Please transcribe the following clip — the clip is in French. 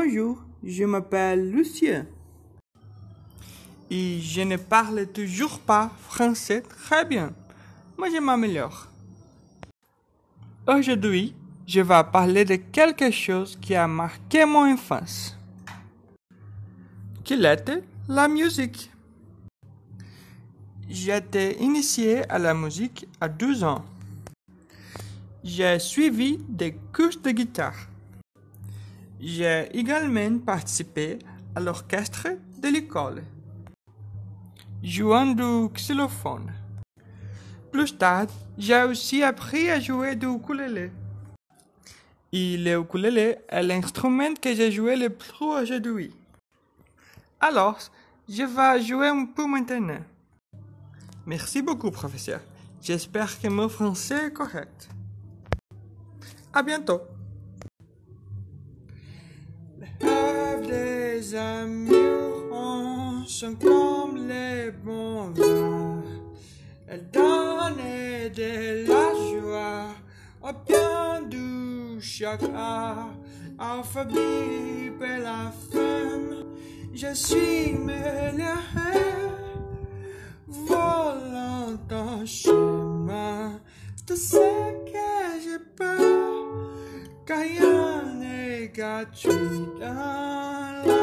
Bonjour, je m'appelle Lucien. Et je ne parle toujours pas français très bien, mais je m'améliore. Aujourd'hui, je vais parler de quelque chose qui a marqué mon enfance. Qu'il était la musique? J'étais initié à la musique à 12 ans. J'ai suivi des cours de guitare. J'ai également participé à l'orchestre de l'école, jouant du xylophone. Plus tard, j'ai aussi appris à jouer du ukulélé. Et le ukulélé est l'instrument que j'ai joué le plus aujourd'hui. Alors, je vais jouer un peu maintenant. Merci beaucoup, professeur. J'espère que mon français est correct. À bientôt. Les rêves des amoureux sont comme les bons vins. Elles donnent de la joie au bien du chagrin. Alphabet et la femme, je suis meilleur. Volant ton chemin, tout ce que j'ai peur, got you down.